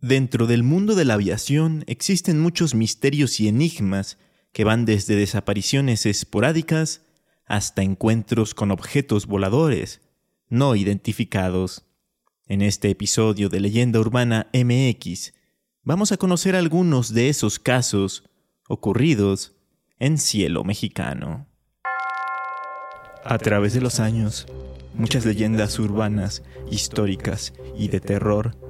Dentro del mundo de la aviación existen muchos misterios y enigmas que van desde desapariciones esporádicas hasta encuentros con objetos voladores no identificados. En este episodio de Leyenda Urbana MX vamos a conocer algunos de esos casos ocurridos en cielo mexicano. A través de los años, muchas leyendas urbanas, históricas y de terror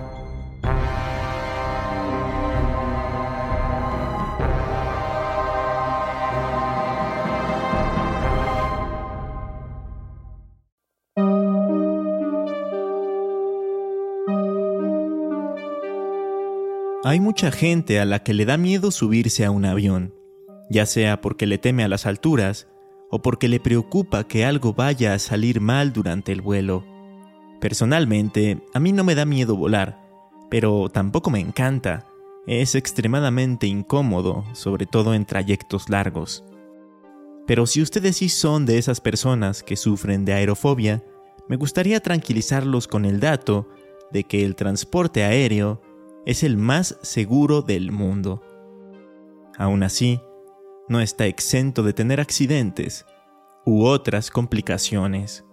Hay mucha gente a la que le da miedo subirse a un avión, ya sea porque le teme a las alturas o porque le preocupa que algo vaya a salir mal durante el vuelo. Personalmente, a mí no me da miedo volar, pero tampoco me encanta. Es extremadamente incómodo, sobre todo en trayectos largos. Pero si ustedes sí son de esas personas que sufren de aerofobia, me gustaría tranquilizarlos con el dato de que el transporte aéreo es el más seguro del mundo. Aún así, no está exento de tener accidentes u otras complicaciones.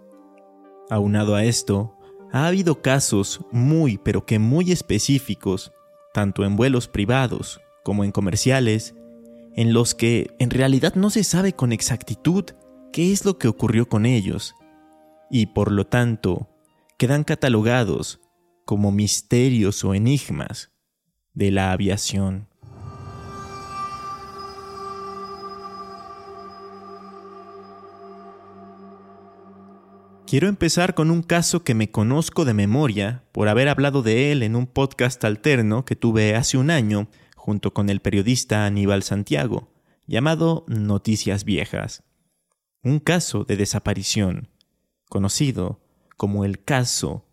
Aunado a esto, ha habido casos muy pero que muy específicos, tanto en vuelos privados como en comerciales, en los que en realidad no se sabe con exactitud qué es lo que ocurrió con ellos, y por lo tanto quedan catalogados como misterios o enigmas de la aviación. Quiero empezar con un caso que me conozco de memoria por haber hablado de él en un podcast alterno que tuve hace un año junto con el periodista Aníbal Santiago, llamado Noticias Viejas. Un caso de desaparición, conocido como el caso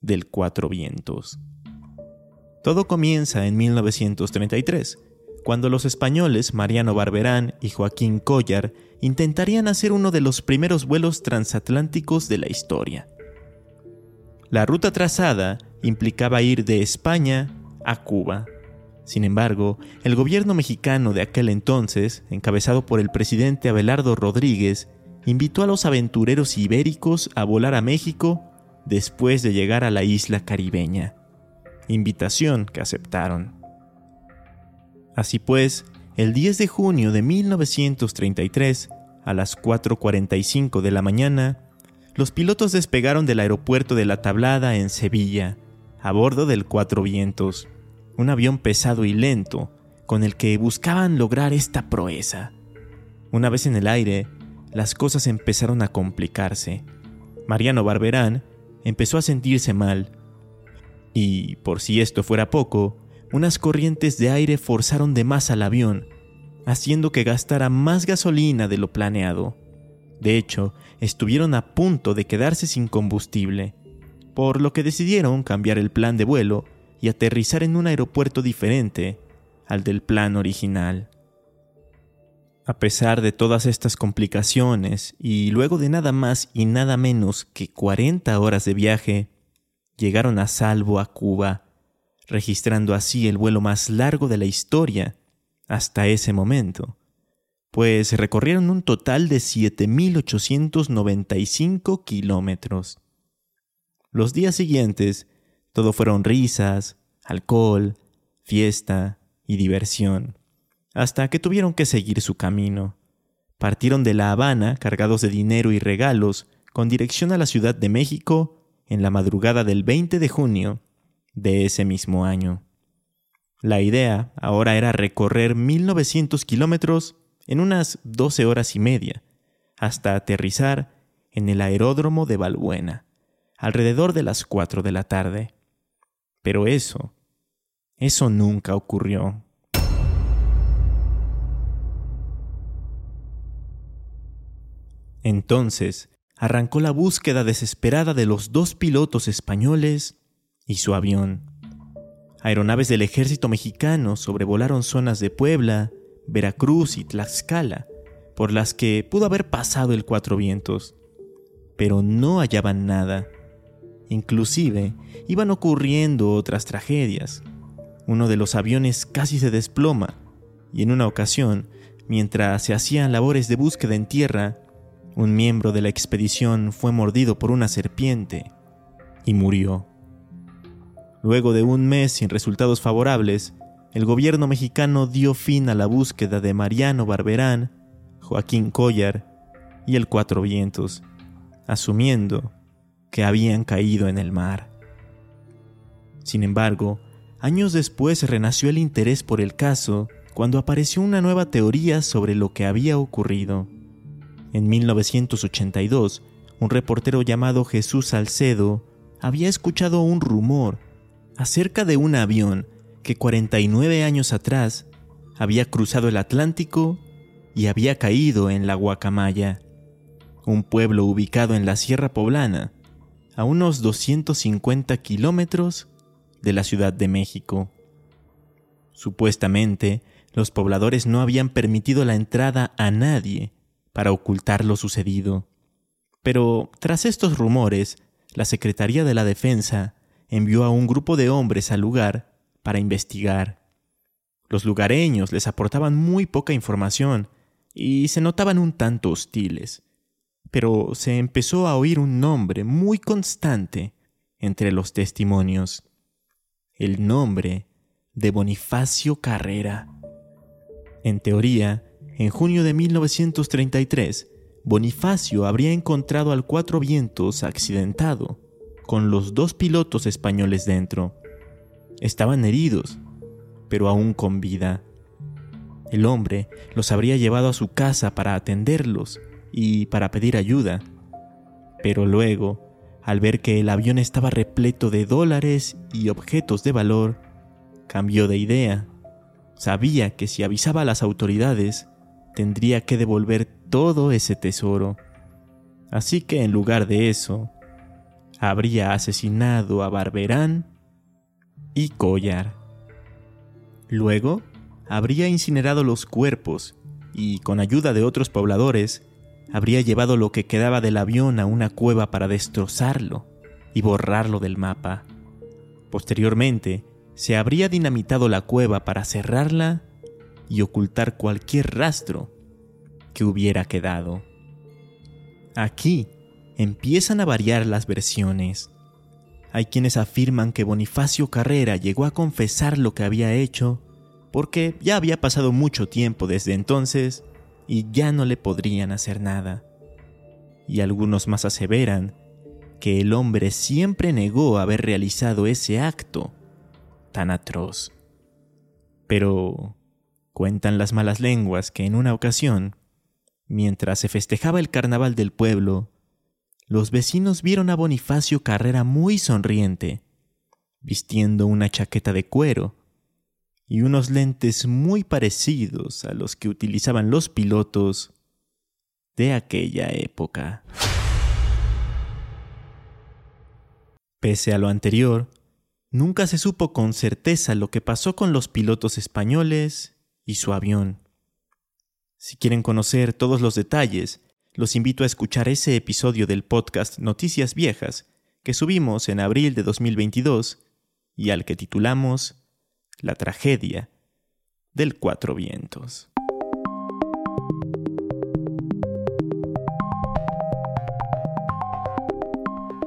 del Cuatro Vientos. Todo comienza en 1933, cuando los españoles Mariano Barberán y Joaquín Collar intentarían hacer uno de los primeros vuelos transatlánticos de la historia. La ruta trazada implicaba ir de España a Cuba. Sin embargo, el gobierno mexicano de aquel entonces, encabezado por el presidente Abelardo Rodríguez, invitó a los aventureros ibéricos a volar a México después de llegar a la isla caribeña, invitación que aceptaron. Así pues, el 10 de junio de 1933, a las 4.45 de la mañana, los pilotos despegaron del aeropuerto de La Tablada en Sevilla, a bordo del Cuatro Vientos, un avión pesado y lento con el que buscaban lograr esta proeza. Una vez en el aire, las cosas empezaron a complicarse. Mariano Barberán empezó a sentirse mal. Y, por si esto fuera poco, unas corrientes de aire forzaron de más al avión, haciendo que gastara más gasolina de lo planeado. De hecho, estuvieron a punto de quedarse sin combustible, por lo que decidieron cambiar el plan de vuelo y aterrizar en un aeropuerto diferente al del plan original. A pesar de todas estas complicaciones y luego de nada más y nada menos que 40 horas de viaje, llegaron a salvo a Cuba, registrando así el vuelo más largo de la historia hasta ese momento, pues recorrieron un total de 7.895 kilómetros. Los días siguientes, todo fueron risas, alcohol, fiesta y diversión hasta que tuvieron que seguir su camino. Partieron de La Habana cargados de dinero y regalos con dirección a la Ciudad de México en la madrugada del 20 de junio de ese mismo año. La idea ahora era recorrer 1900 kilómetros en unas 12 horas y media, hasta aterrizar en el aeródromo de Balbuena, alrededor de las 4 de la tarde. Pero eso, eso nunca ocurrió. Entonces arrancó la búsqueda desesperada de los dos pilotos españoles y su avión. Aeronaves del ejército mexicano sobrevolaron zonas de Puebla, Veracruz y Tlaxcala, por las que pudo haber pasado el Cuatro Vientos, pero no hallaban nada. Inclusive iban ocurriendo otras tragedias. Uno de los aviones casi se desploma y en una ocasión, mientras se hacían labores de búsqueda en tierra, un miembro de la expedición fue mordido por una serpiente y murió. Luego de un mes sin resultados favorables, el gobierno mexicano dio fin a la búsqueda de Mariano Barberán, Joaquín Collar y el Cuatro Vientos, asumiendo que habían caído en el mar. Sin embargo, años después renació el interés por el caso cuando apareció una nueva teoría sobre lo que había ocurrido. En 1982, un reportero llamado Jesús Salcedo había escuchado un rumor acerca de un avión que 49 años atrás había cruzado el Atlántico y había caído en la Guacamaya, un pueblo ubicado en la Sierra Poblana, a unos 250 kilómetros de la Ciudad de México. Supuestamente, los pobladores no habían permitido la entrada a nadie para ocultar lo sucedido. Pero tras estos rumores, la Secretaría de la Defensa envió a un grupo de hombres al lugar para investigar. Los lugareños les aportaban muy poca información y se notaban un tanto hostiles, pero se empezó a oír un nombre muy constante entre los testimonios, el nombre de Bonifacio Carrera. En teoría, en junio de 1933, Bonifacio habría encontrado al Cuatro Vientos accidentado, con los dos pilotos españoles dentro. Estaban heridos, pero aún con vida. El hombre los habría llevado a su casa para atenderlos y para pedir ayuda. Pero luego, al ver que el avión estaba repleto de dólares y objetos de valor, cambió de idea. Sabía que si avisaba a las autoridades, tendría que devolver todo ese tesoro. Así que en lugar de eso, habría asesinado a Barberán y Collar. Luego, habría incinerado los cuerpos y, con ayuda de otros pobladores, habría llevado lo que quedaba del avión a una cueva para destrozarlo y borrarlo del mapa. Posteriormente, se habría dinamitado la cueva para cerrarla y ocultar cualquier rastro que hubiera quedado. Aquí empiezan a variar las versiones. Hay quienes afirman que Bonifacio Carrera llegó a confesar lo que había hecho porque ya había pasado mucho tiempo desde entonces y ya no le podrían hacer nada. Y algunos más aseveran que el hombre siempre negó haber realizado ese acto tan atroz. Pero cuentan las malas lenguas que en una ocasión, mientras se festejaba el carnaval del pueblo, los vecinos vieron a Bonifacio Carrera muy sonriente, vistiendo una chaqueta de cuero y unos lentes muy parecidos a los que utilizaban los pilotos de aquella época. Pese a lo anterior, nunca se supo con certeza lo que pasó con los pilotos españoles y su avión. Si quieren conocer todos los detalles, los invito a escuchar ese episodio del podcast Noticias Viejas que subimos en abril de 2022 y al que titulamos la tragedia del Cuatro Vientos.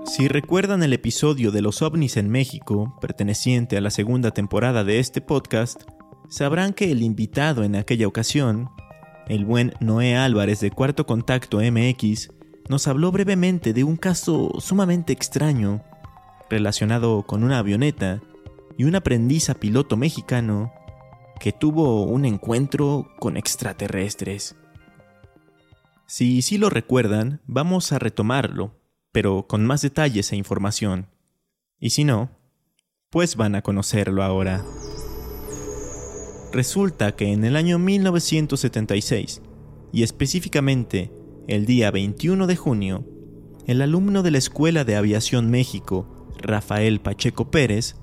Si recuerdan el episodio de los ovnis en México, perteneciente a la segunda temporada de este podcast, sabrán que el invitado en aquella ocasión, el buen Noé Álvarez de Cuarto Contacto MX, nos habló brevemente de un caso sumamente extraño relacionado con una avioneta y un aprendiz a piloto mexicano que tuvo un encuentro con extraterrestres. Si sí lo recuerdan, vamos a retomarlo, pero con más detalles e información. Y si no, pues van a conocerlo ahora. Resulta que en el año 1976, y específicamente el día 21 de junio, el alumno de la Escuela de Aviación México, Rafael Pacheco Pérez,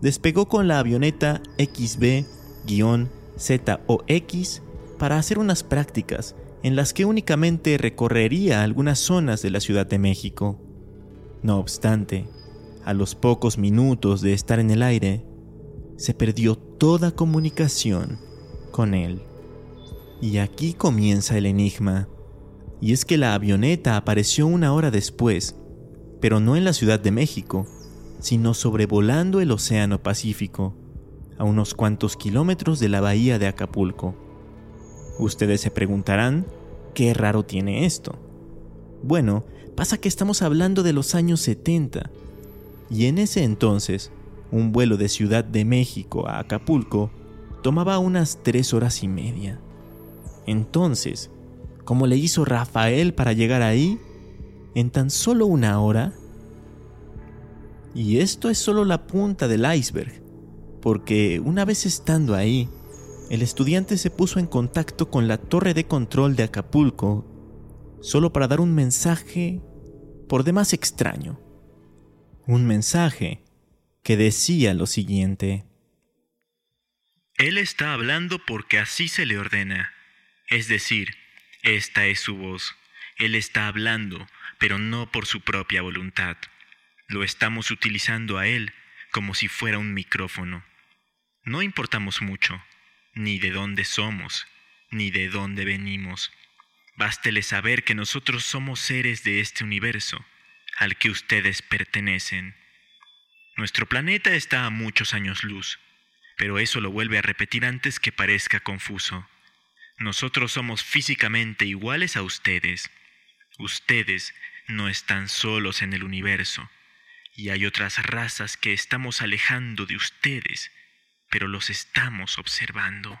despegó con la avioneta XB-ZOX para hacer unas prácticas en las que únicamente recorrería algunas zonas de la Ciudad de México. No obstante, a los pocos minutos de estar en el aire, se perdió toda comunicación con él. Y aquí comienza el enigma. Y es que la avioneta apareció una hora después, pero no en la Ciudad de México, sino sobrevolando el Océano Pacífico, a unos cuantos kilómetros de la bahía de Acapulco. Ustedes se preguntarán, ¿qué raro tiene esto? Bueno, pasa que estamos hablando de los años 70, y en ese entonces, un vuelo de Ciudad de México a Acapulco tomaba unas tres horas y media. Entonces, ¿cómo le hizo Rafael para llegar ahí? En tan solo una hora. Y esto es solo la punta del iceberg, porque una vez estando ahí, el estudiante se puso en contacto con la torre de control de Acapulco solo para dar un mensaje por demás extraño. Un mensaje que decía lo siguiente. Él está hablando porque así se le ordena. Es decir, esta es su voz. Él está hablando, pero no por su propia voluntad. Lo estamos utilizando a él como si fuera un micrófono. No importamos mucho, ni de dónde somos, ni de dónde venimos. Bástele saber que nosotros somos seres de este universo, al que ustedes pertenecen. Nuestro planeta está a muchos años luz, pero eso lo vuelve a repetir antes que parezca confuso. Nosotros somos físicamente iguales a ustedes. Ustedes no están solos en el universo, y hay otras razas que estamos alejando de ustedes, pero los estamos observando.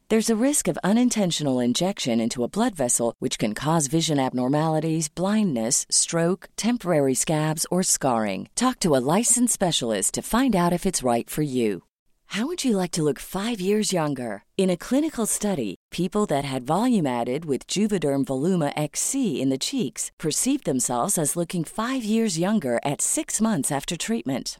There's a risk of unintentional injection into a blood vessel, which can cause vision abnormalities, blindness, stroke, temporary scabs, or scarring. Talk to a licensed specialist to find out if it's right for you. How would you like to look five years younger? In a clinical study, people that had volume added with Juvederm Voluma XC in the cheeks perceived themselves as looking five years younger at six months after treatment.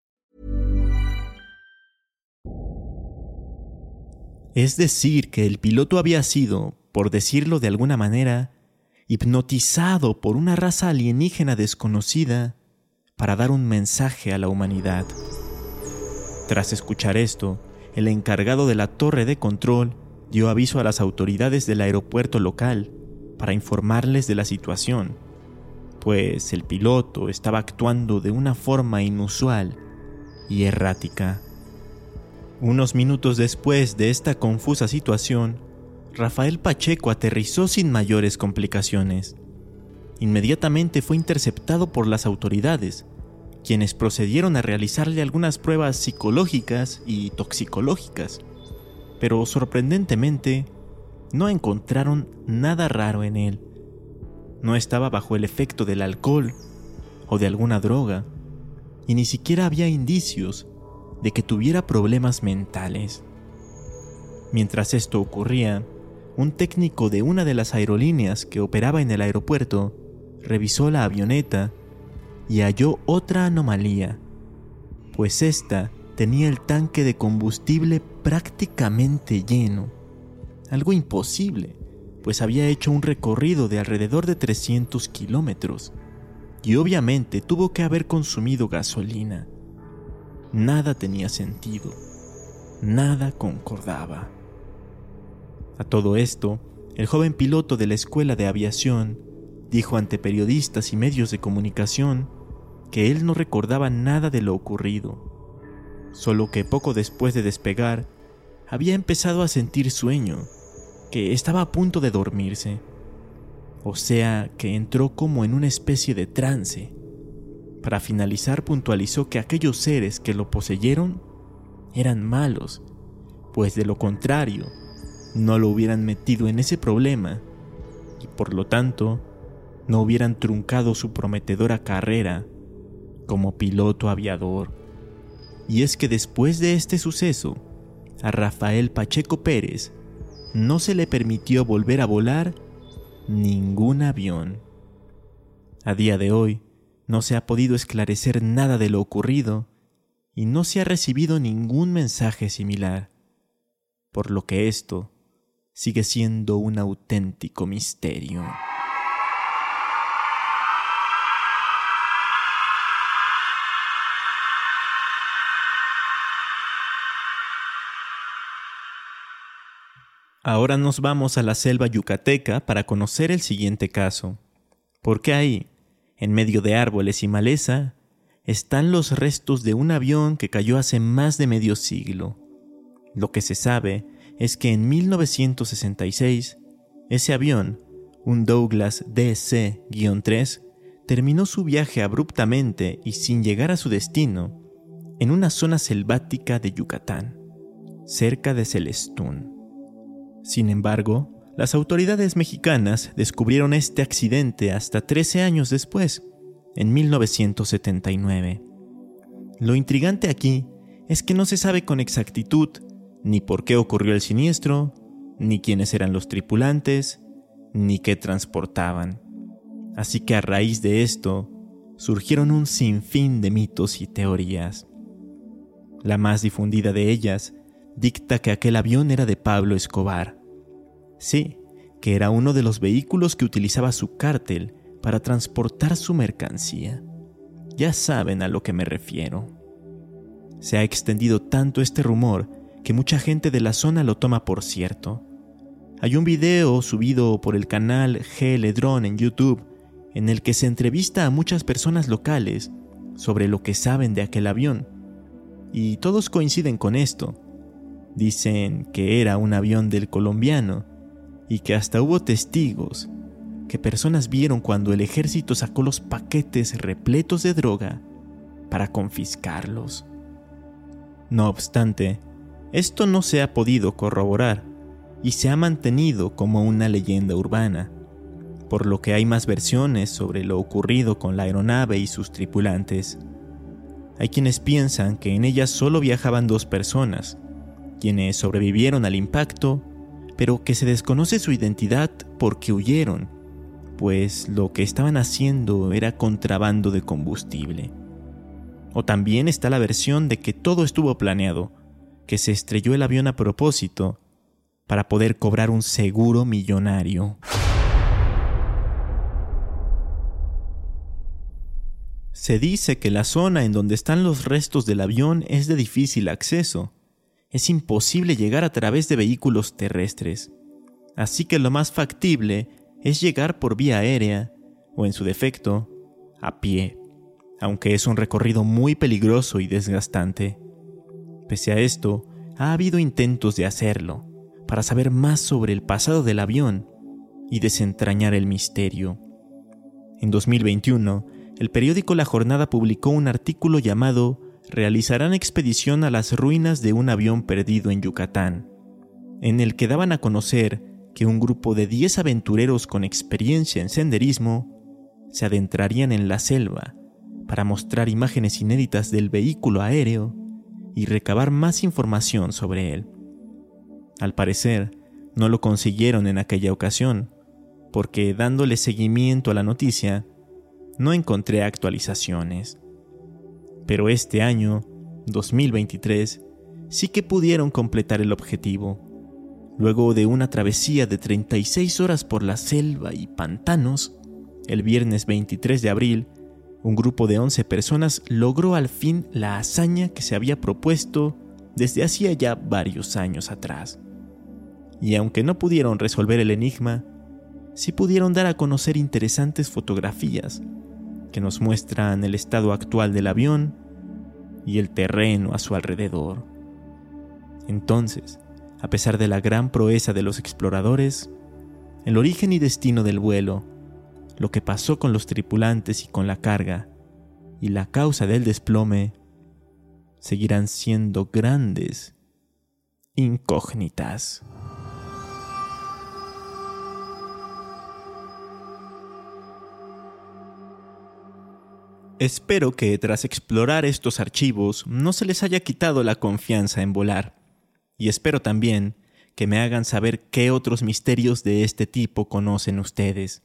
Es decir, que el piloto había sido, por decirlo de alguna manera, hipnotizado por una raza alienígena desconocida para dar un mensaje a la humanidad. Tras escuchar esto, el encargado de la torre de control dio aviso a las autoridades del aeropuerto local para informarles de la situación, pues el piloto estaba actuando de una forma inusual y errática. Unos minutos después de esta confusa situación, Rafael Pacheco aterrizó sin mayores complicaciones. Inmediatamente fue interceptado por las autoridades, quienes procedieron a realizarle algunas pruebas psicológicas y toxicológicas. pero sorprendentemente no encontraron nada raro en él. No estaba bajo el efecto del alcohol o de alguna droga, y ni siquiera había indicios de que tuviera problemas mentales. Mientras esto ocurría, un técnico de una de las aerolíneas que operaba en el aeropuerto revisó la avioneta y halló otra anomalía, pues esta tenía el tanque de combustible prácticamente lleno. Algo imposible, pues había hecho un recorrido de alrededor de 300 kilómetros y obviamente tuvo que haber consumido gasolina. Nada tenía sentido, nada concordaba. A todo esto, el joven piloto de la escuela de aviación dijo ante periodistas y medios de comunicación que él no recordaba nada de lo ocurrido, solo que poco después de despegar había empezado a sentir sueño, que estaba a punto de dormirse, o sea que entró como en una especie de trance. Para finalizar puntualizó que aquellos seres que lo poseyeron eran malos, pues de lo contrario, no lo hubieran metido en ese problema y por lo tanto no hubieran truncado su prometedora carrera como piloto aviador. Y es que después de este suceso, a Rafael Pacheco Pérez no se le permitió volver a volar ningún avión. A día de hoy, no se ha podido esclarecer nada de lo ocurrido y no se ha recibido ningún mensaje similar, por lo que esto sigue siendo un auténtico misterio. Ahora nos vamos a la selva yucateca para conocer el siguiente caso, porque ahí, en medio de árboles y maleza, están los restos de un avión que cayó hace más de medio siglo. Lo que se sabe es que en 1966, ese avión, un Douglas DC-3, terminó su viaje abruptamente y sin llegar a su destino en una zona selvática de Yucatán, cerca de Celestún. Sin embargo, las autoridades mexicanas descubrieron este accidente hasta 13 años después, en 1979. Lo intrigante aquí es que no se sabe con exactitud ni por qué ocurrió el siniestro, ni quiénes eran los tripulantes, ni qué transportaban. Así que a raíz de esto, surgieron un sinfín de mitos y teorías. La más difundida de ellas dicta que aquel avión era de Pablo Escobar. Sí, que era uno de los vehículos que utilizaba su cártel para transportar su mercancía. Ya saben a lo que me refiero. Se ha extendido tanto este rumor que mucha gente de la zona lo toma por cierto. Hay un video subido por el canal GL Drone en YouTube en el que se entrevista a muchas personas locales sobre lo que saben de aquel avión. Y todos coinciden con esto. Dicen que era un avión del colombiano y que hasta hubo testigos que personas vieron cuando el ejército sacó los paquetes repletos de droga para confiscarlos. No obstante, esto no se ha podido corroborar y se ha mantenido como una leyenda urbana, por lo que hay más versiones sobre lo ocurrido con la aeronave y sus tripulantes. Hay quienes piensan que en ella solo viajaban dos personas, quienes sobrevivieron al impacto, pero que se desconoce su identidad porque huyeron, pues lo que estaban haciendo era contrabando de combustible. O también está la versión de que todo estuvo planeado, que se estrelló el avión a propósito para poder cobrar un seguro millonario. Se dice que la zona en donde están los restos del avión es de difícil acceso. Es imposible llegar a través de vehículos terrestres. Así que lo más factible es llegar por vía aérea o en su defecto, a pie, aunque es un recorrido muy peligroso y desgastante. Pese a esto, ha habido intentos de hacerlo, para saber más sobre el pasado del avión y desentrañar el misterio. En 2021, el periódico La Jornada publicó un artículo llamado Realizarán expedición a las ruinas de un avión perdido en Yucatán, en el que daban a conocer que un grupo de 10 aventureros con experiencia en senderismo se adentrarían en la selva para mostrar imágenes inéditas del vehículo aéreo y recabar más información sobre él. Al parecer, no lo consiguieron en aquella ocasión, porque dándole seguimiento a la noticia, no encontré actualizaciones. Pero este año, 2023, sí que pudieron completar el objetivo. Luego de una travesía de 36 horas por la selva y pantanos, el viernes 23 de abril, un grupo de 11 personas logró al fin la hazaña que se había propuesto desde hacía ya varios años atrás. Y aunque no pudieron resolver el enigma, sí pudieron dar a conocer interesantes fotografías que nos muestran el estado actual del avión y el terreno a su alrededor. Entonces, a pesar de la gran proeza de los exploradores, el origen y destino del vuelo, lo que pasó con los tripulantes y con la carga, y la causa del desplome, seguirán siendo grandes incógnitas. Espero que tras explorar estos archivos no se les haya quitado la confianza en volar. Y espero también que me hagan saber qué otros misterios de este tipo conocen ustedes.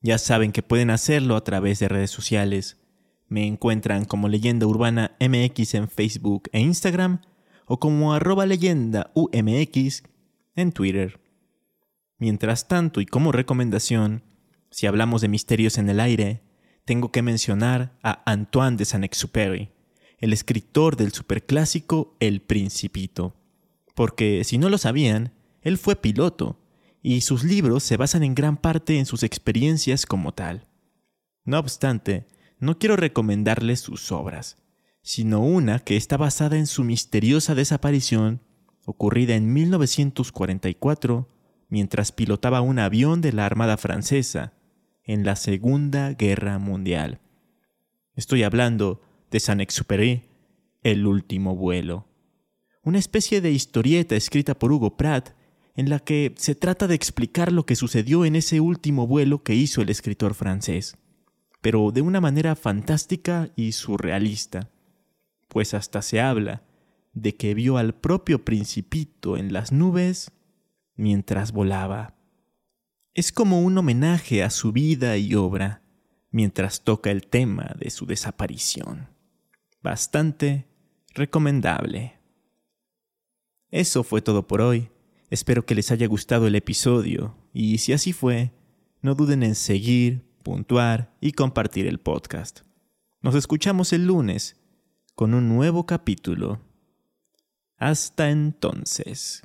Ya saben que pueden hacerlo a través de redes sociales. Me encuentran como Leyenda Urbana MX en Facebook e Instagram o como arroba leyenda UMX en Twitter. Mientras tanto y como recomendación, si hablamos de misterios en el aire, tengo que mencionar a Antoine de Saint-Exupéry, el escritor del superclásico El Principito. Porque, si no lo sabían, él fue piloto, y sus libros se basan en gran parte en sus experiencias como tal. No obstante, no quiero recomendarles sus obras, sino una que está basada en su misteriosa desaparición ocurrida en 1944 mientras pilotaba un avión de la Armada Francesa en la Segunda Guerra Mundial. Estoy hablando de Saint-Exupéry, El último vuelo. Una especie de historieta escrita por Hugo Pratt en la que se trata de explicar lo que sucedió en ese último vuelo que hizo el escritor francés, pero de una manera fantástica y surrealista, pues hasta se habla de que vio al propio principito en las nubes mientras volaba. Es como un homenaje a su vida y obra, mientras toca el tema de su desaparición. Bastante recomendable. Eso fue todo por hoy. Espero que les haya gustado el episodio y si así fue, no duden en seguir, puntuar y compartir el podcast. Nos escuchamos el lunes con un nuevo capítulo. Hasta entonces.